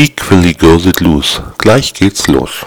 Equally goes it loose. Gleich geht's los.